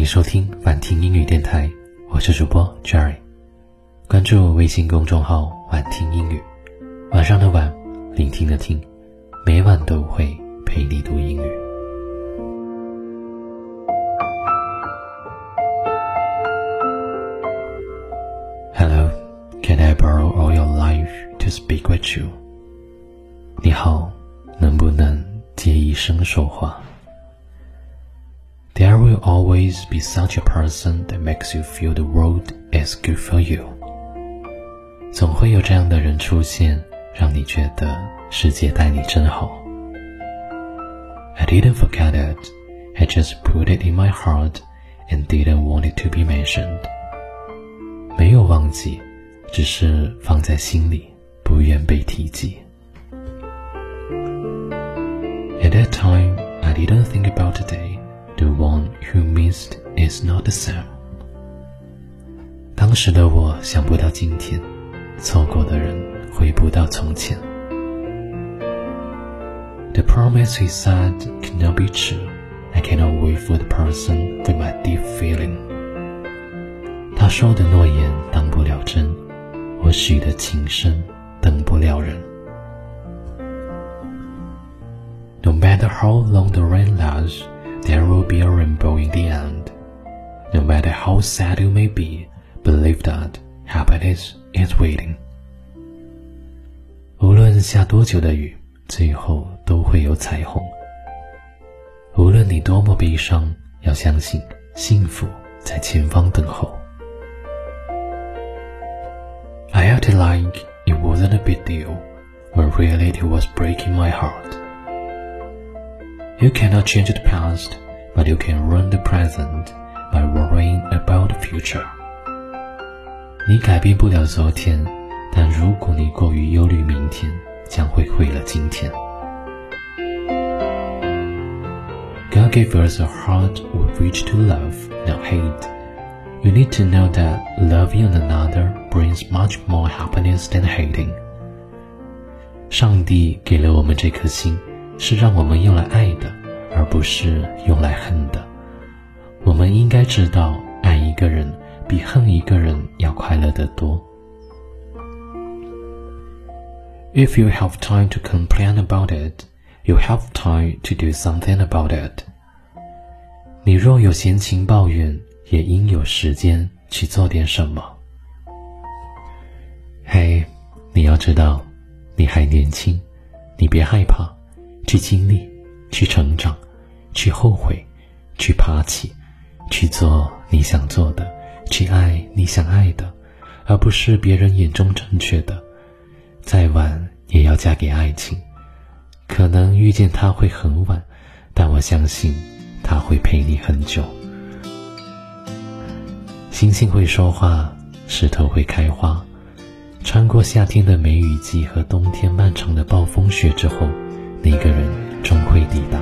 迎收听晚听英语电台，我是主播 Jerry。关注微信公众号“晚听英语”，晚上的晚，聆听的听，每晚都会陪你读英语。Hello, can I borrow all your life to speak with you？你好，能不能借一生说话 ？There will always be such a person that makes you feel the world is good for you。总会有这样的人出现，让你觉得世界待你真好。I didn't forget it, I just put it in my heart and didn't want it to be mentioned。没有忘记，只是放在心里，不愿被提及。At that time, I didn't think about today. The one who missed is not the same。当时的我想不到今天，错过的人回不到从前。The promise he said cannot be true. I cannot wait for the person with my deep feeling. 他说的诺言当不了真，我许的情深等不了人。No matter how long the rain lasts. There will be a rainbow in the end. No matter how sad you may be, believe that happiness is waiting. 无论下多久的雨，最后都会有彩虹。无论你多么悲伤，要相信幸福在前方等候。I acted like it wasn't a big deal, when really it was breaking my heart. You cannot change the past, but you can ruin the present by worrying about the future. 你改变不了昨天，但如果你过于忧虑明天，将会毁了今天。God gave us a heart with which to love, not hate. You need to know that loving one another brings much more happiness than hating. 上帝给了我们这颗心。 是让我们用来爱的，而不是用来恨的。我们应该知道，爱一个人比恨一个人要快乐得多。If you have time to complain about it, you have time to do something about it. 你若有闲情抱怨，也应有时间去做点什么。嘿，你要知道，你还年轻，你别害怕。去经历，去成长，去后悔，去爬起，去做你想做的，去爱你想爱的，而不是别人眼中正确的。再晚也要嫁给爱情，可能遇见他会很晚，但我相信他会陪你很久。星星会说话，石头会开花，穿过夏天的梅雨季和冬天漫长的暴风雪之后。那个人终会抵达。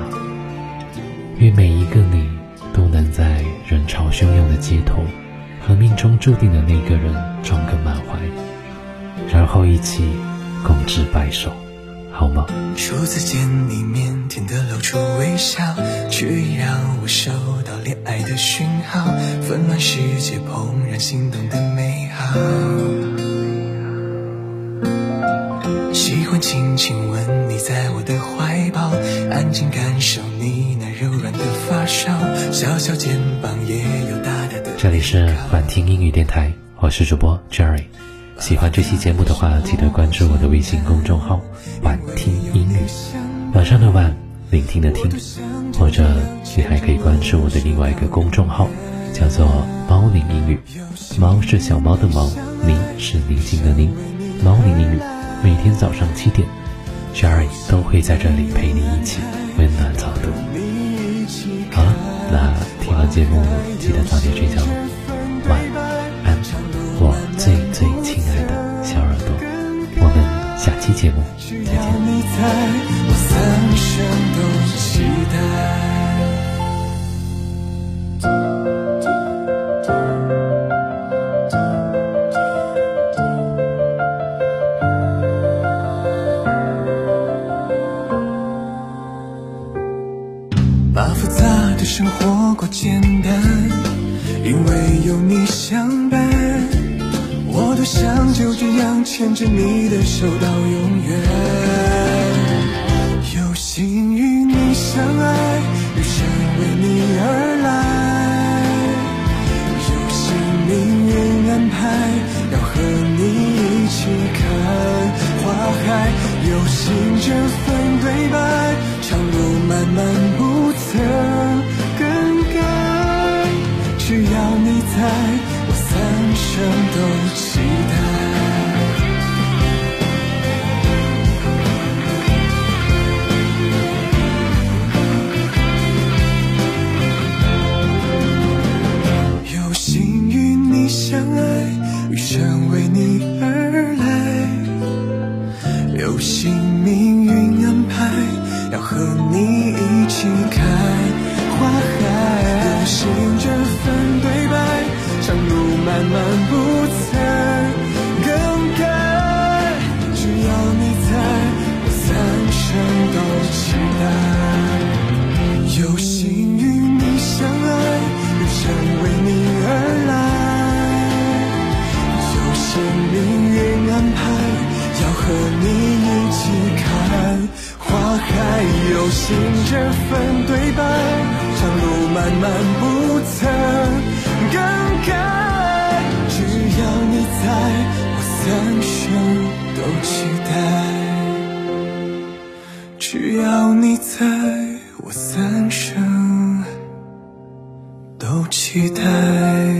愿每一个你都能在人潮汹涌的街头，和命中注定的那个人撞个满怀，然后一起共执白首，好吗？初次见你，腼腆的露出微笑，却让我收到恋爱的讯号，纷乱世界怦然心动的美好。喜欢轻轻吻你在我的怀抱，安静感受你那柔软的发梢，小小肩膀也有大大的。这里是晚听英语电台，我是主播 Jerry。喜欢这期节目的话，记得关注我的微信公众号“晚听英语”，晚上的晚，聆听的听。或者你还可以关注我的另外一个公众号，叫做“猫宁英语”。猫是小猫的猫，宁是宁静的宁，猫宁英语。每天早上七点，Jerry 都会在这里陪你一起温暖早读。好了，那听完节目记得早点睡觉，晚安，我最最亲爱的小耳朵。我们下期节目再见。把复杂的生活过简单。因为有你相伴，我多想就这样牵着你的手到永远。有幸与你相爱，余生为你而来。有幸命运安排，要和你一起看花海。有幸这份对白，长路漫漫不的更改。只要你在，我三生都期待。有幸与你相爱，余生为你而来。有幸命漫不曾更改。只要你在，我三生都期待。有幸与你相爱，余生为你而来。有幸命运安排。要和你一起看花海，有幸这份对白，长路漫漫不生都期待。